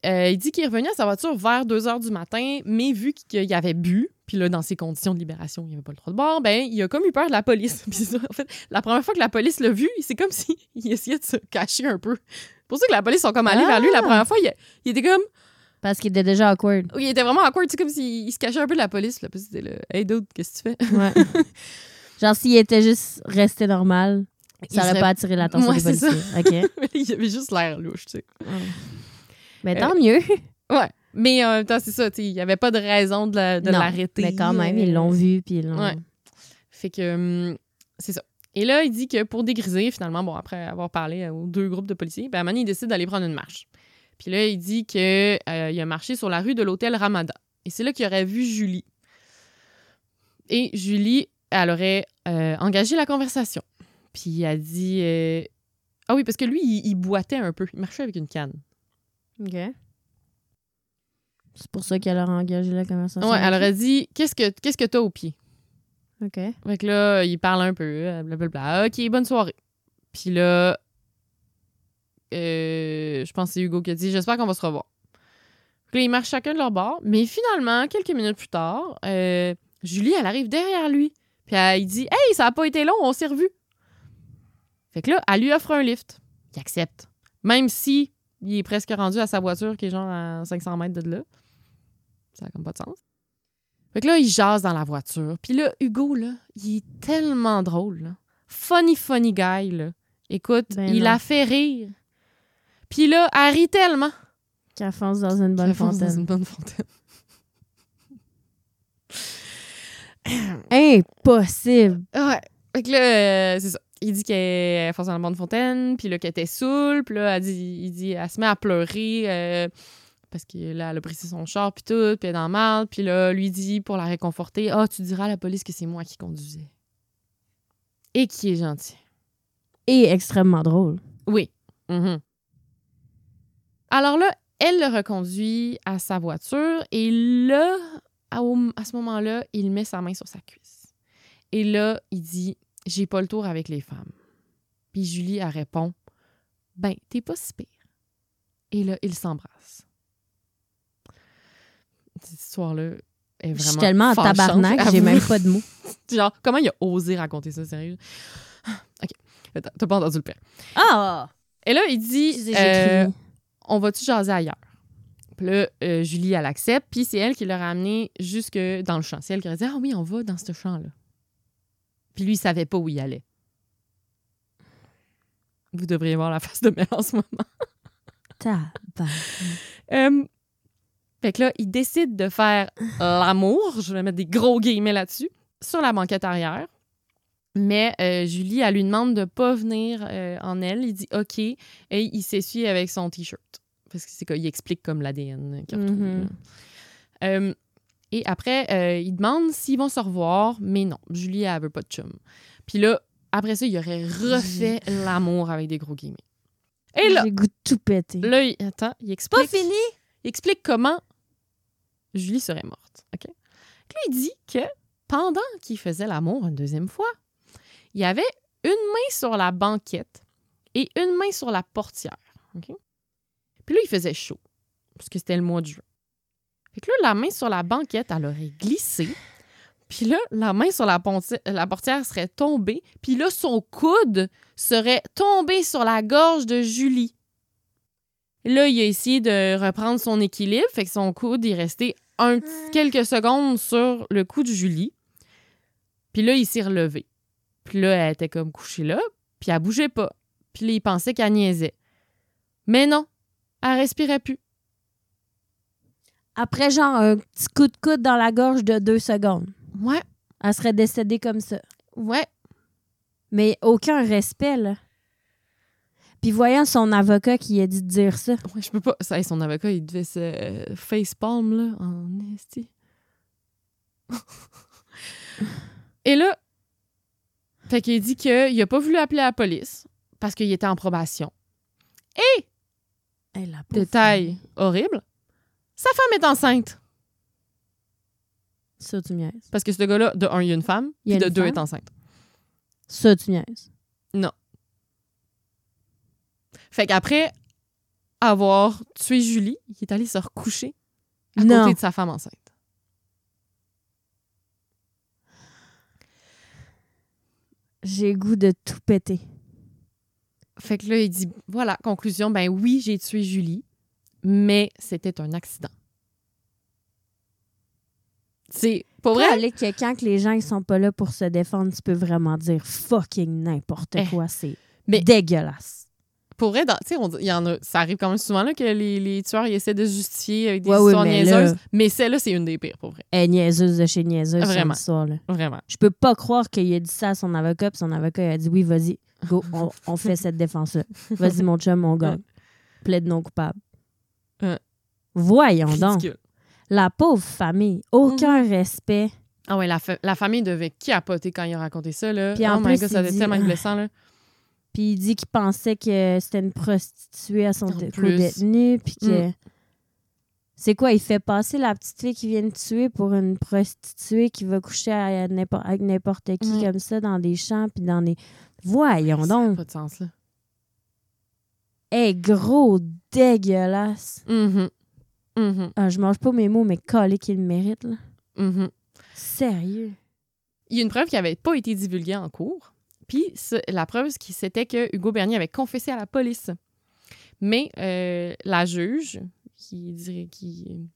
Euh, il dit qu'il est revenu à sa voiture vers 2 h du matin, mais vu qu'il avait bu, puis là, dans ses conditions de libération, il avait pas le droit de boire, ben, il a comme eu peur de la police. Puis ça, en fait, la première fois que la police l'a vu, c'est comme s'il essayait de se cacher un peu. C'est pour ça que la police sont comme allés vers lui la première fois. Il, il était comme. Parce qu'il était déjà awkward. Il était vraiment awkward, tu sais, comme s'il il se cachait un peu de la police. Là, puis c'était là, Hey, dude, qu'est-ce que tu fais? Ouais. Genre, s'il était juste resté normal, ça aurait serait- pas attiré l'attention des c'est ça. policiers. OK? il avait juste l'air louche, tu sais. Mais Euh, tant mieux. Ouais. Mais en même temps, c'est ça, il n'y avait pas de raison de la- de Non, l'arrêter. Mais quand même, Euh, ils l'ont vu, puis ils l'ont... Ouais. Fait que hum, c'est ça. Et là, il dit que pour dégriser, finalement, bon, après avoir parlé aux deux groupes de policiers, ben, à un moment donné, il décide d'aller prendre une marche. Puis là, il dit qu'il a marché sur la rue de l'hôtel Ramada. Et c'est là qu'il aurait vu Julie. Et Julie, elle aurait euh, engagé la conversation. Puis elle a dit. euh, Ah oui, parce que lui, il, il boitait un peu. Il marchait avec une canne. OK. C'est pour ça qu'elle a engagé la conversation. Ouais, elle aurait dit Qu'est-ce que qu'est-ce que t'as au pied? OK. Fait que là, il parle un peu, euh, blablabla. OK, bonne soirée. Puis là, euh, je pense que c'est Hugo qui a dit J'espère qu'on va se revoir. Puis là, ils marchent chacun de leur bord. Mais finalement, quelques minutes plus tard, euh, Julie, elle arrive derrière lui. Puis elle, il dit Hey, ça a pas été long, on s'est revus. Fait que là, elle lui offre un lift. Il accepte. Même si il est presque rendu à sa voiture qui est genre à 500 mètres de là. Ça n'a comme pas de sens. Fait que là, il jase dans la voiture. Puis là, Hugo, là, il est tellement drôle. là. Funny, funny guy, là. Écoute, Ben il non. a fait rire. Puis là, elle rit tellement. Qu'elle fonce dans bonne une bonne fontaine. Impossible. Ouais. Fait que là, euh, c'est ça. Il dit qu'elle fonce dans la bonne fontaine, puis là, qu'elle était saoule, puis là, elle, dit, il dit, elle se met à pleurer euh, parce que là, elle a brisé son char, puis tout, puis elle est dans le mal, puis là, lui dit, pour la réconforter, « Ah, tu diras à la police que c'est moi qui conduisais. » Et qui est gentil. Et extrêmement drôle. Oui. Mhm. Alors là, elle le reconduit à sa voiture et là, à ce moment-là, il met sa main sur sa cuisse. Et là, il dit J'ai pas le tour avec les femmes. Puis Julie, elle répond Ben, t'es pas si pire. Et là, ils s'embrassent. Cette histoire-là est vraiment. Je suis tellement en tabarnak, j'ai même pas de mots. Genre, comment il a osé raconter ça, sérieux? Ok. T'as pas entendu le pire. Ah! Et là, il dit euh. On va-tu jaser ailleurs? Puis là, euh, Julie, elle accepte. Puis c'est elle qui l'a ramené jusque dans le champ. C'est elle qui a dit Ah oui, on va dans ce champ-là. Puis lui, il savait pas où il allait. Vous devriez voir la face de Mel en ce moment. Tabarnak. Euh, fait que là, il décide de faire l'amour, je vais mettre des gros guillemets là-dessus, sur la banquette arrière. Mais euh, Julie, elle lui demande de pas venir euh, en elle. Il dit OK et il s'essuie avec son T-shirt. Parce que c'est qu'il explique comme l'ADN qu'il. Euh, et après, il demande s'ils vont se revoir, mais non, Julie, elle veut pas de chum. Puis là, après ça, il aurait refait l'amour avec des gros guillemets. Et là, J'ai le goût de tout péter. là, il, attends, il explique. Il explique comment Julie serait morte. OK? Dit que pendant qu'il faisait l'amour une deuxième fois, il y avait une main sur la banquette et une main sur la portière. Puis là, il faisait chaud, parce que c'était le mois de juin. Fait là, la main sur la banquette, elle aurait glissé. Puis là, la main sur la, la portière serait tombée. Puis là, son coude serait tombé sur la gorge de Julie. Là, il a essayé de reprendre son équilibre, fait que son coude est resté un quelques secondes sur le cou de Julie. Puis là, il s'est relevé. Puis là, elle était comme couchée là, puis elle bougeait pas. Puis là, il pensait qu'elle niaisait. Mais non, elle respirait plus. Après, genre, un petit coup de coude dans la gorge de deux secondes. Ouais, Elle serait décédée comme ça. ouais. Mais aucun respect, là. Puis voyant son avocat qui a dit de dire ça. Ouais, je peux pas. Ça, son avocat, il devait se euh, facepalm, là, en esti. Et là, fait qu'il dit qu'il a pas voulu appeler la police parce qu'il était en probation. Hey, pauvre Détail horrible. Sa femme est enceinte. femme. Ça, tu niaises. Parce que ce gars-là, de un, il y a une femme, puis de une deux, femme? est enceinte. Ça, tu niaises. Fait qu'après avoir tué Julie, il est allé se recoucher à Non. côté de sa femme enceinte. J'ai goût de tout péter. Fait que là, il dit, voilà, conclusion, ben oui, j'ai tué Julie, mais c'était un accident. C'est pas Vrai? vrai? que quand que les gens ils sont pas là pour se défendre, tu peux vraiment dire fucking n'importe Eh. quoi. C'est Mais- dégueulasse. Pour vrai, il y en a, ça arrive quand même souvent là, que les, les tueurs ils essaient de justifier avec des Ouais, oui, histoires mais niaiseuses, là- mais celle-là, c'est une des pires, pour vrai. Elle est niaiseuse de chez niaiseuse, Vraiment. cette histoire-là. Vraiment. Je peux pas croire qu'il a dit ça à son avocat, puis son avocat il a dit oui, vas-y, go, on, on fait cette défense-là. Vas-y, mon chum, mon gars. Plaide non coupable. Voyons donc. Ridicule. La pauvre famille, aucun Mhm. respect. Ah ouais, la, fa- la famille devait capoter quand il a raconté ça, là. Puis en oh my plus, God, ça devait tellement être blessant, là. Puis il dit qu'il pensait que c'était une prostituée à son En dé- plus. co-détenu, puis que... Mm. C'est quoi, il fait passer la petite fille qui vient de tuer pour une prostituée qui va coucher à avec n'importe qui Mm. comme ça dans des champs puis dans des... Voyons Ça n'a donc. pas de sens, là. Hey, gros dégueulasse. Mhm. Mhm. Ah, je mange pas mes mots, mais collé qu'il le mérite, là. Mhm. Sérieux. Il y a une preuve qui n'avait pas été divulguée en cours. Puis la preuve, c'était que Hugo Bernier avait confessé à la police. Mais euh, la juge, qui, dirait- qui,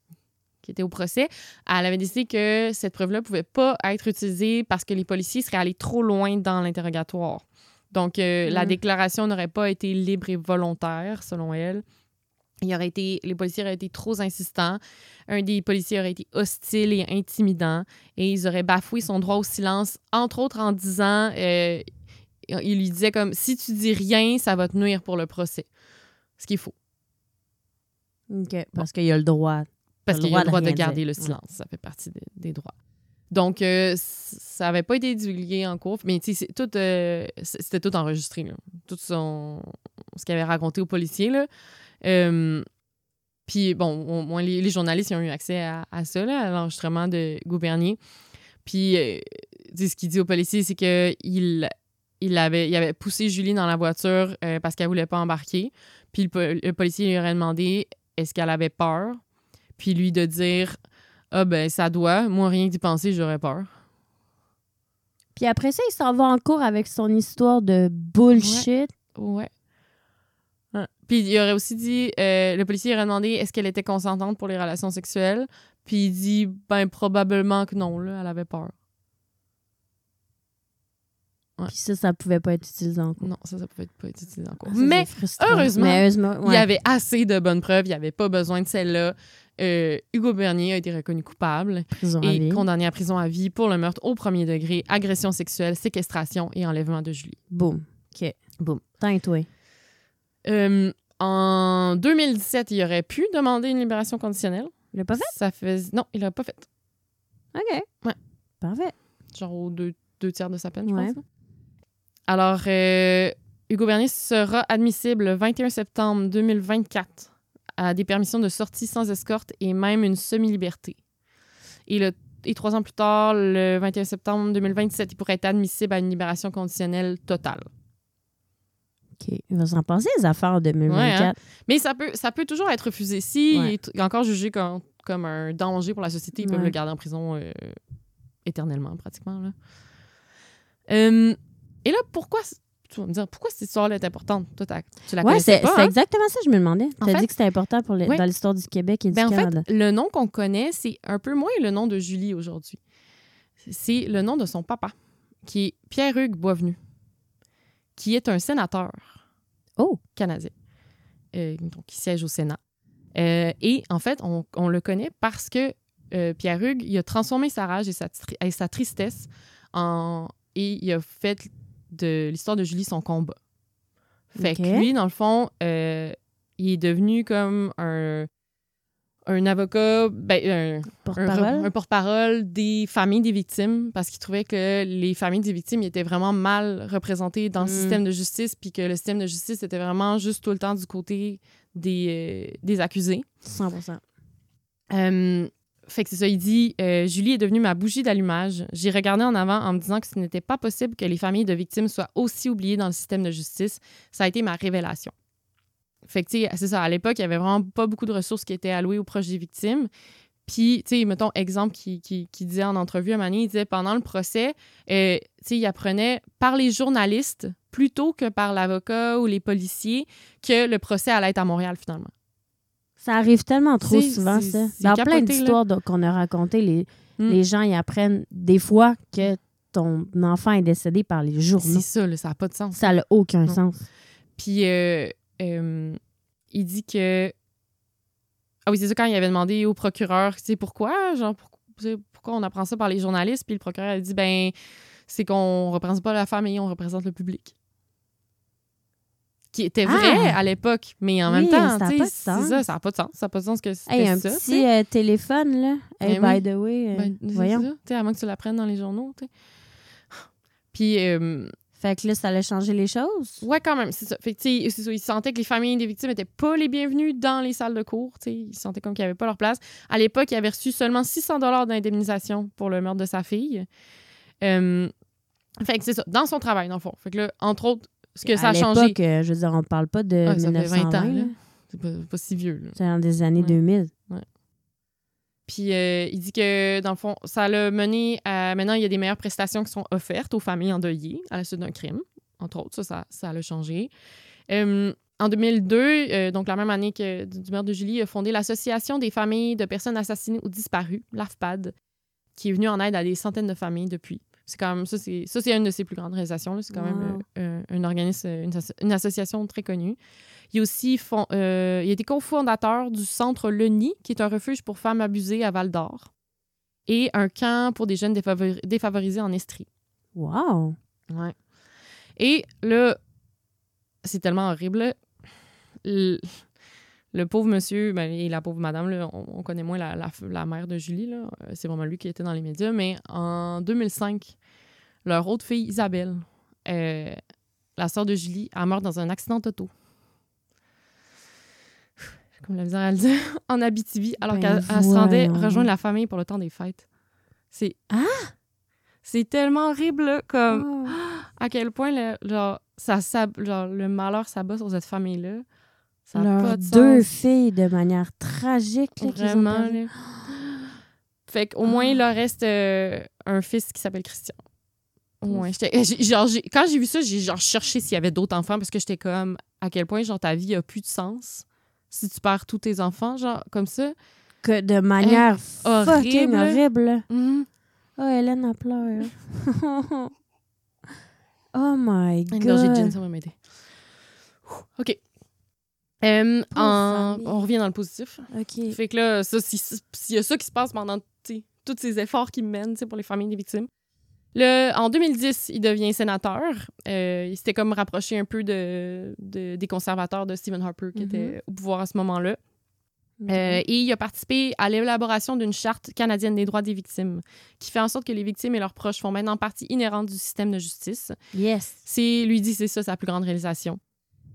qui était au procès, elle avait décidé que cette preuve-là ne pouvait pas être utilisée parce que les policiers seraient allés trop loin dans l'interrogatoire. Donc, euh, la Mm. déclaration n'aurait pas été libre et volontaire, selon elle. Il aurait été, les policiers auraient été trop insistants. Un des policiers aurait été hostile et intimidant et ils auraient bafoué son droit au silence, entre autres en disant, euh, il lui disait comme, si tu dis rien, ça va te nuire pour le procès. Ce qui est faux. OK. Parce qu'il a le droit. Parce qu'il a le droit de garder dire. le silence. Ça fait partie des, des droits. Donc, euh, ça n'avait pas été divulgué en cours, mais tu sais, c'est tout, euh, c'était tout enregistré. là. Tout son, ce qu'il avait raconté aux policiers. Là. Euh, puis, bon, au moins, les, les journalistes ils ont eu accès à, à ça, là, à l'enregistrement de Gouvernier. Puis, ce qu'il dit aux policiers, c'est qu'il il avait, il avait poussé Julie dans la voiture euh, parce qu'elle voulait pas embarquer. Puis, le, po- le policier lui aurait demandé est-ce qu'elle avait peur? Puis, lui de dire ah, ben, ça doit. Moi, rien que d'y penser, j'aurais peur. Puis après ça, il s'en va en cours avec son histoire de bullshit. Ouais. Ouais. Puis il aurait aussi dit, euh, le policier aurait demandé est-ce qu'elle était consentante pour les relations sexuelles? Puis il dit, ben probablement que non, là, elle avait peur. Ouais. Puis ça, ça pouvait pas être utilisé en cours. Non, ça, ça pouvait pas être utilisé encore. Ah, ça, Mais heureusement, Mais heureusement, il y avait assez de bonnes preuves, il n'y avait pas besoin de celle-là. Euh, Hugo Bernier a été reconnu coupable prison et condamné à prison à vie pour le meurtre au premier degré, agression sexuelle, séquestration et enlèvement de Julie. Boum. OK. Boum. Tant toi. Euh, en 2017, il aurait pu demander une libération conditionnelle. Il l'a pas fait? Ça fait... Non, il l'a pas fait. OK. Ouais. Parfait. Genre aux deux, deux tiers de sa peine, je Ouais. pense. Alors, euh, Hugo Bernier sera admissible le 21 septembre 2024 à des permissions de sortie sans escorte et même une semi-liberté. Et, le, et trois ans plus tard, le 21 septembre 2027, il pourrait être admissible à une libération conditionnelle totale. OK. Il va s'en passer les affaires en 2024. Ouais, hein. Mais ça peut, ça peut toujours être refusé. Si Ouais. il est encore jugé comme, comme un danger pour la société, ils peuvent Ouais. le garder en prison euh, éternellement, pratiquement. Là. Euh, et là, pourquoi, Tu vas me dire, pourquoi cette histoire-là est importante? Toi, t'as- tu la Ouais, connaissais c'est pas, c'est hein? exactement ça que je me demandais. En Tu as fait- dit que c'était important pour dans l'histoire du Québec et du Ben, en Canada. fait, le nom qu'on connaît, c'est un peu moins le nom de Julie aujourd'hui. C'est le nom de son papa, qui est Pierre-Hugues Boisvenu, qui est un sénateur Oh! canadien, euh, donc qui siège au Sénat. Euh, et en fait, on, on le connaît parce que euh, Pierre-Hugues, il a transformé sa rage et sa, et sa tristesse en... et il a fait de l'histoire de Julie son combat. Fait que lui, dans le fond, euh, il est devenu comme un, un avocat, ben, un, un, Porte-parole? un porte-parole des familles des victimes parce qu'il trouvait que les familles des victimes étaient vraiment mal représentées dans le Mm. système de justice puis que le système de justice était vraiment juste tout le temps du côté des, euh, des accusés. 100 Euh, fait que c'est ça, il dit euh, Julie est devenue ma bougie d'allumage. J'ai regardé en avant en me disant que ce n'était pas possible que les familles de victimes soient aussi oubliées dans le système de justice. Ça a été ma révélation. Fait que, c'est ça, à l'époque, il y avait vraiment pas beaucoup de ressources qui étaient allouées aux proches des victimes. Puis, tu sais, mettons, exemple qui, qui, disait en entrevue à Mané, il disait pendant le procès, euh, tu sais, il apprenait par les journalistes plutôt que par l'avocat ou les policiers que le procès allait être à Montréal finalement. Ça arrive tellement trop C'est- souvent, c'est- ça. c'est Dans capoté, plein d'histoires qu'on a racontées, les, Mm. les gens y apprennent des fois que ton enfant est décédé par les C'est journaux. ça, là, ça n'a pas de sens. Ça n'a aucun Non. sens. Puis euh, euh, il dit que. Ah oui, c'est ça, quand il avait demandé au procureur, tu sais, pourquoi, genre, pour- pourquoi on apprend ça par les journalistes, puis le procureur a dit, ben, c'est qu'on représente pas la famille, on représente le public. Qui était vrai Ah! à l'époque, mais en Oui, même temps, ça a tu pas de sens. ça, ça n'a pas de sens. Ça n'a pas de sens que c'était Hey, un ça. petit euh, téléphone, là. Hey, Ben oui. by the way, euh, Ben, voyons. ça, moins que tu l'apprennes dans les journaux, tu. Puis, euh, Fait que là, ça allait changer les choses? Ouais, quand même, c'est ça. Fait que, tu sais, ils sentaient que les familles des victimes n'étaient pas les bienvenues dans les salles de cours. tu sais. Ils sentaient comme qu'ils n'avaient pas leur place. À l'époque, il avait reçu seulement 600 dollars d'indemnisation pour le meurtre de sa fille. Euh, fait que c'est ça, dans son travail, dans le fond. Fait que là, entre autres, ce que ça a changé... euh, je veux dire, on parle pas de Ah, ça fait 1920. 20 ans. C'est pas, pas si vieux. C'est dans des années Ouais. 2000. Puis euh, il dit que, dans le fond, ça l'a mené à... Maintenant, il y a des meilleures prestations qui sont offertes aux familles endeuillées à la suite d'un crime. Entre autres, ça, ça, ça l'a changé. Euh, en 2002, euh, donc la même année que du du meurtre de Julie, il a fondé l'Association des familles de personnes assassinées ou disparues, l'AFPAD, qui est venue en aide à des centaines de familles depuis. C'est quand même ça, c'est ça, c'est une de ses plus grandes réalisations. C'est quand même euh, un, organisme, une, asso- une association très connue. Il a aussi fon- euh, il a été cofondateur du centre Le Nid, qui est un refuge pour femmes abusées à Val d'Or, et un camp pour des jeunes défavori- défavorisés en Estrie. Wow! Ouais. Et là, c'est tellement horrible. Le, le pauvre monsieur ben, et la pauvre madame, là, on, on connaît moins la, la, la mère de Julie. là. Euh, C'est vraiment lui qui était dans les médias. Mais en 2005, leur autre fille, Isabelle, euh, la sœur de Julie, a meurt dans un accident d'auto. Comme la misère à le dire. En Abitibi, alors Ben, qu'elle elle se rendait rejoindre la famille pour le temps des fêtes. C'est... Ah! C'est tellement horrible, là, comme Oh. à quel point le, genre, ça, genre, le malheur s'abat sur cette famille-là. Ça Leurs pas de deux sens. filles de manière tragique. Là, ont Vraiment. là. Fait qu'au moins, il leur reste euh, un fils qui s'appelle Christian. J'étais- j'ai- genre, quand j'ai vu ça, j'ai genre cherché s'il y avait d'autres enfants parce que j'étais comme à quel point genre ta vie a plus de sens si tu perds tous tes enfants, genre comme ça? Que de manière fucking horrible. horrible. Mhm. Oh, Hélène a pleuré. oh my Une de gin, god. ça va m'aider. OK. Euh, en- famille. on revient dans le positif. OK. Fait que là, si- s'il y a ça qui se passe pendant tous ces efforts qu'il mène tu sais, pour les familles des victimes. Le, en 2010, il devient sénateur. Euh, il s'était comme rapproché un peu de, de- des conservateurs de Stephen Harper qui était au pouvoir à ce moment-là. Euh, et il a participé à l'élaboration d'une charte canadienne des droits des victimes qui fait en sorte que les victimes et leurs proches font maintenant partie inhérente du système de justice. yes. C'est lui dit c'est ça sa plus grande réalisation.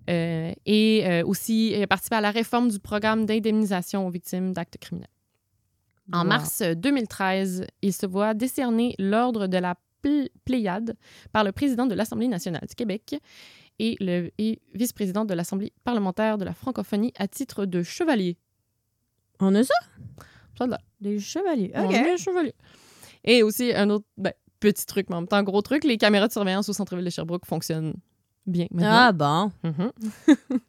Euh, et euh, aussi il a participé à la réforme du programme d'indemnisation aux victimes d'actes criminels. En Wow. mars 2013, il se voit décerner l'ordre de la Pléiade par le président de l'Assemblée nationale du Québec et le et vice-président de l'Assemblée parlementaire de la francophonie à titre de chevalier. On a ça? L'air. Des chevaliers. OK. Et aussi un autre ben, petit truc, mais en même temps gros truc, les caméras de surveillance au centre-ville de Sherbrooke fonctionnent bien Ah maintenant. bon? Mhm.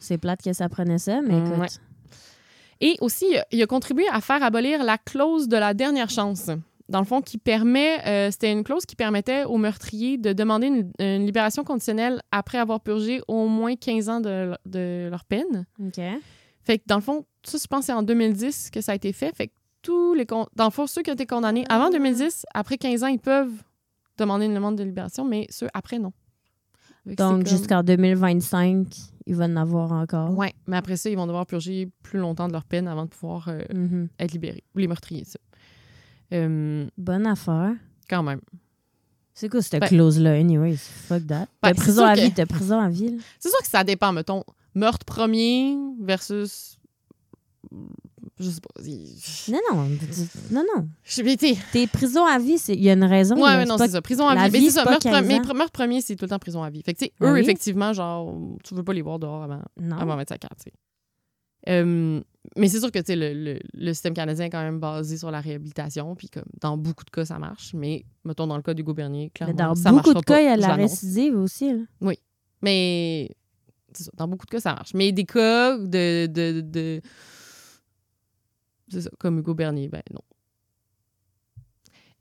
C'est plate que ça prenait ça, mais Mm, écoute. ouais. Et aussi, il a contribué à faire abolir la clause de la dernière chance. Dans le fond, qui permet, euh, c'était une clause qui permettait aux meurtriers de demander une, une libération conditionnelle après avoir purgé au moins 15 ans de, de leur peine. OK. Fait que dans le fond, ça, je pense que c'est en 2010 que ça a été fait. Fait que tous les. con- Dans le fond, ceux qui ont été condamnés avant 2010, après 15 ans, ils peuvent demander une demande de libération, mais ceux après, non. Donc, comme- jusqu'en 2025, il va en avoir encore. Ouais, mais après ça, ils vont devoir purger plus longtemps de leur peine avant de pouvoir euh, Mhm. être libérés. Ou les meurtriers, ça. Euh, Bonne affaire. quand même. C'est quoi cette Ben- clause-là, anyways? Fuck that. Ben, T'as prison à que- vie, t'as prison à vie. C'est sûr que ça dépend, mettons, meurtre premier versus. Je sais pas. Non, non. Non, non. T'es prison à vie, c'est- il y a une raison. Ouais, mais non, c'est ça. Prison à vie. Mais c'est ça. Meurtre, 15 mais ans. pr- meurtre premier, c'est tout le temps prison à vie. Fait que, tu sais, Ah eux, oui? effectivement, genre, tu veux pas les voir dehors avant, Non. avant 25 ans, tu sais. Euh, mais c'est sûr que, le, le- le système canadien est quand même basé sur la réhabilitation. Puis, comme, dans beaucoup de cas, ça marche. Mais, mettons, dans le cas d'Hugo Bernier, Mais clairement, dans ça beaucoup de cas, il y a la récidive aussi. là. Mais c'est ça, dans beaucoup de cas, ça marche. Mais des cas de. de, de- c'est ça, comme Hugo Bernier, ben non.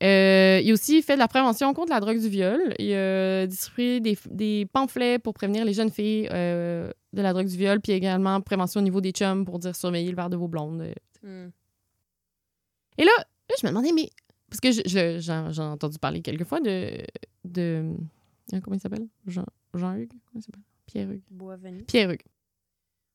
Euh, il a aussi fait de la prévention contre la drogue du viol. Il a distribué des, des pamphlets pour prévenir les jeunes filles euh, de la drogue du viol, puis également prévention au niveau des chums pour dire surveiller le verre de vos blondes. Et là, là, je me demandais, mais. Parce que je- je- ai entendu parler quelques fois de. de hein, comment il s'appelle? Jean- Jean-Hugues Comment il s'appelle? Pierre-Hugues. Pierre-Hugues.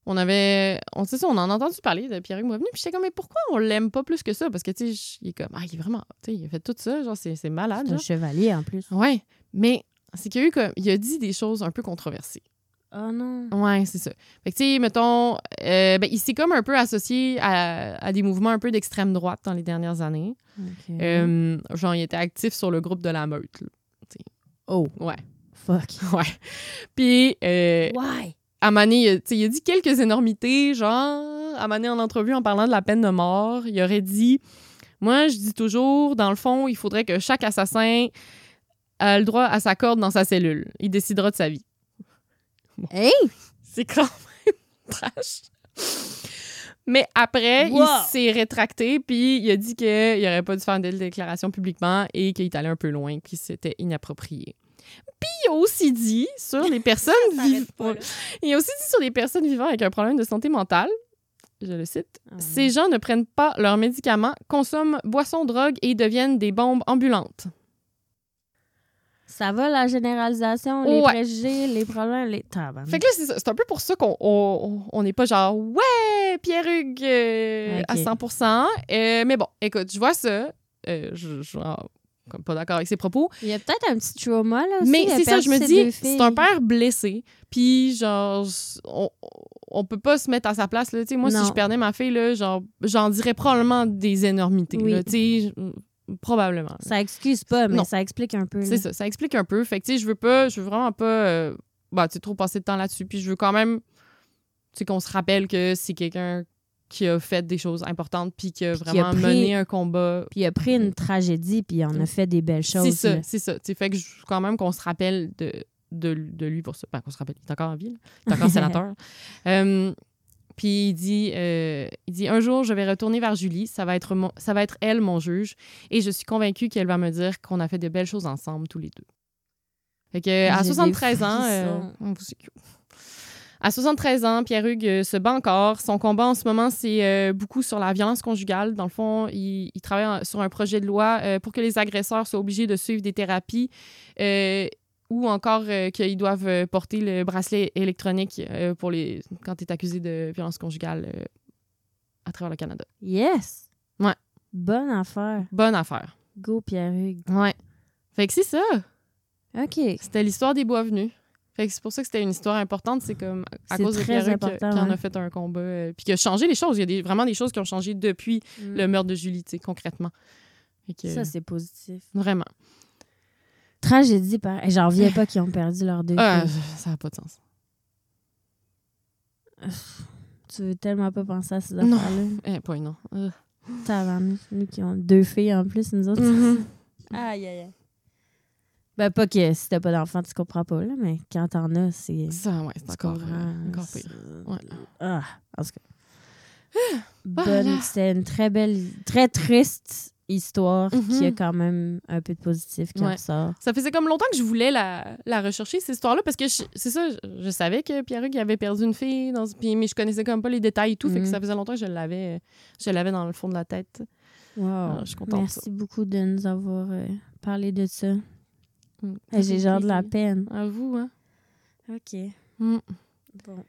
On avait. On sait ça, on en a entendu parler de Pierre-Hugues. Puis j'étais comme, mais pourquoi on l'aime pas plus que ça? Parce que, tu sais, il est comme. Ah, il est vraiment. Tu sais, il a fait tout ça. Genre, c'est c'est malade. C'est un genre. chevalier en plus. Ouais. Mais c'est qu'il y a eu comme. Il a dit des choses un peu controversées. Oh non. Ouais, c'est ça. Fait que, tu sais, mettons. euh, ben, il s'est comme un peu associé à, à des mouvements un peu d'extrême droite dans les dernières années. Euh, genre, il était actif sur le groupe de la meute. là. Oh, Ouais. fuck. Ouais. Puis, euh, Why? À Mané, il, a- dit quelques énormités, genre, à Mané en entrevue en parlant de la peine de mort, il aurait dit Moi, je dis toujours, dans le fond, il faudrait que chaque assassin ait le droit à sa corde dans sa cellule. Il décidera de sa vie. Hey! C'est quand même trash. Mais après, Wow. il s'est rétracté, puis il a dit qu'il n'aurait pas dû faire une telle déclaration publiquement et qu'il est allé un peu loin, puis c'était inapproprié. Puis il a aussi dit sur les personnes vivantes. Il a aussi dit sur les personnes vivant avec un problème de santé mentale, je le cite, Ah, ces gens ne prennent pas leurs médicaments, consomment boissons, drogues et deviennent des bombes ambulantes. Ça va, la généralisation, les Ouais. préjugés, les problèmes, les... Tabarnak. Fait que là, c'est un peu pour ça qu'on on, on n'est pas genre, ouais, Pierre-Hugues euh, à Ok. 100 Euh, Mais bon, écoute, je vois ça. Euh, je je comme pas d'accord avec ses propos. Il y a peut-être un petit trauma, là, aussi. Mais c'est ça, je me dis, c'est un père blessé. Puis, genre, on, on peut pas se mettre à sa place. Là. Moi, Non. si je perdais ma fille, là, genre, j'en dirais probablement des énormités. Oui. là, tu sais, je- probablement. Ça excuse pas, mais Non. ça explique un peu. C'est ça, ça explique un peu. Fait que, tu sais, je veux pas, je veux vraiment pas, euh, bah, tu sais, trop passer de temps là-dessus. Puis je veux quand même, tu sais, qu'on se rappelle que c'est quelqu'un qui a fait des choses importantes puis qui a Puis qui a vraiment pris- mené un combat. Puis il a pris une tragédie, puis il en a fait des belles choses. C'est ça, c'est ça. Tu sais, fait que je quand même qu'on se rappelle de, de, de lui pour ça. Ben, qu'on se rappelle, il est encore en vie, là. il est encore sénateur. Puis il dit, euh, il dit un jour je vais retourner vers Julie, ça va être mon- ça va être elle mon juge, et je suis convaincue qu'elle va me dire qu'on a fait de belles choses ensemble tous les deux. Fait que à J'ai des 73 ans, euh, c'est cute. À 73 ans, Pierre-Hugues euh, se bat encore. Son combat en ce moment, c'est euh, beaucoup sur la violence conjugale. Dans le fond, il, il travaille sur un projet de loi euh, pour que les agresseurs soient obligés de suivre des thérapies ou encore qu'ils doivent porter le bracelet électronique pour les quand tu es accusé de violence conjugale à travers le Canada. Yes! Ouais. Bonne affaire. Bonne affaire. Go, Pierre-Hugues. Ouais. Fait que c'est ça. OK. C'était l'histoire des bois venus. Fait que c'est pour ça que c'était une histoire importante. C'est comme à cause de Pierre qui important, en a fait un combat. euh, puis qui a changé les choses. Il y a des, vraiment des choses qui ont changé depuis le meurtre de Julie, tu sais, concrètement. Que, Mm. Ça, c'est positif. vraiment. Tragédie, par... J'en reviens pas qu'ils ont perdu leurs deux Ah, filles. ça n'a pas de sens. Tu veux tellement pas penser à ces Non. affaires-là. Eh, pas non. Euh. Tabarnak, nous qui ont deux filles en plus, nous autres. Mhm. Aïe, aïe, aïe. Ben, pas que si t'as pas d'enfant, tu comprends pas, là, mais quand t'en as, c'est. Ça, ouais, c'est Tu encore, comprends, euh, encore pire. Ouais. Ah, en tout cas. Voilà. Bonne, c'était une très belle, très triste histoire Mhm. qui a quand même un peu de positif qui en Ouais. ressort. Ça faisait comme longtemps que je voulais la, la rechercher, cette histoire-là, parce que je- c'est ça, je, je savais que Pierre-Hugues avait perdu une fille, dans, puis, mais je connaissais comme pas les détails et tout, fait que Mhm. ça faisait longtemps que je l'avais je l'avais dans le fond de la tête. Wow. Ah, je suis contente Merci beaucoup de nous avoir euh, parlé de ça. Mm. Eh, J'ai genre de la peine. À vous, hein. OK. Mm. Bon.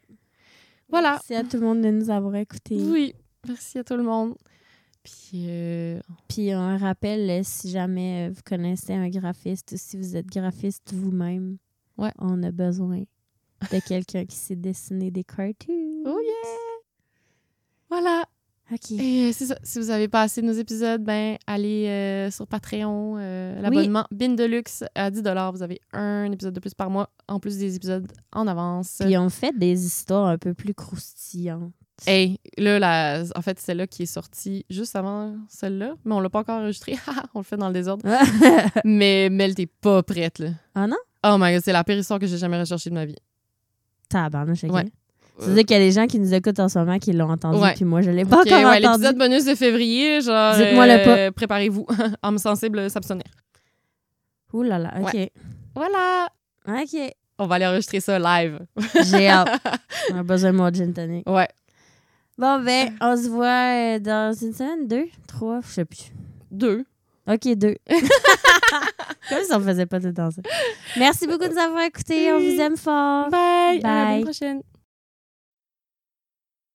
Voilà. Merci à tout le monde de nous avoir écoutés. Oui, merci à tout le monde. Puis, euh, Puis un rappel, euh, si jamais euh, vous connaissez un graphiste ou si vous êtes graphiste vous-même, Ouais. on a besoin de quelqu'un qui sait dessiner des cartoons. oh yeah! Voilà. OK. Et euh, c'est ça. Si vous n'avez pas assez de nos épisodes, ben allez euh, sur Patreon. euh, L'abonnement Bin Deluxe à 10 Vous avez un épisode de plus par mois, en plus des épisodes en avance. Puis on fait des histoires un peu plus croustillantes. Hey, là, la- en fait, celle-là qui est sortie juste avant celle-là, mais on l'a pas encore enregistrée. on le fait dans le désordre. mais Mel, t'es pas prête, là. ah non? Oh my god, c'est la pire histoire que j'ai jamais recherchée de ma vie. Tabarnouche, OK. Ouais. Veut dire qu'il y a des gens qui nous écoutent en ce moment qui l'ont entendu, Ouais. puis moi, je l'ai pas Ok, encore ouais, entendu. l'épisode bonus de février, genre. Dites-moi le euh, Préparez-vous. Âme sensible, s'abstenir. Ouh là là, OK. Voilà. OK. On va aller enregistrer ça live. J'ai hâte. On a besoin de mon gin tonic. Ouais. Bon, ben, on se voit euh, dans une semaine, deux, trois, je sais plus. Deux. OK, deux. Comme si on faisait pas tout le temps ça. Merci beaucoup de nous avoir écoutés. On vous aime fort. Bye. À la Bye. prochaine.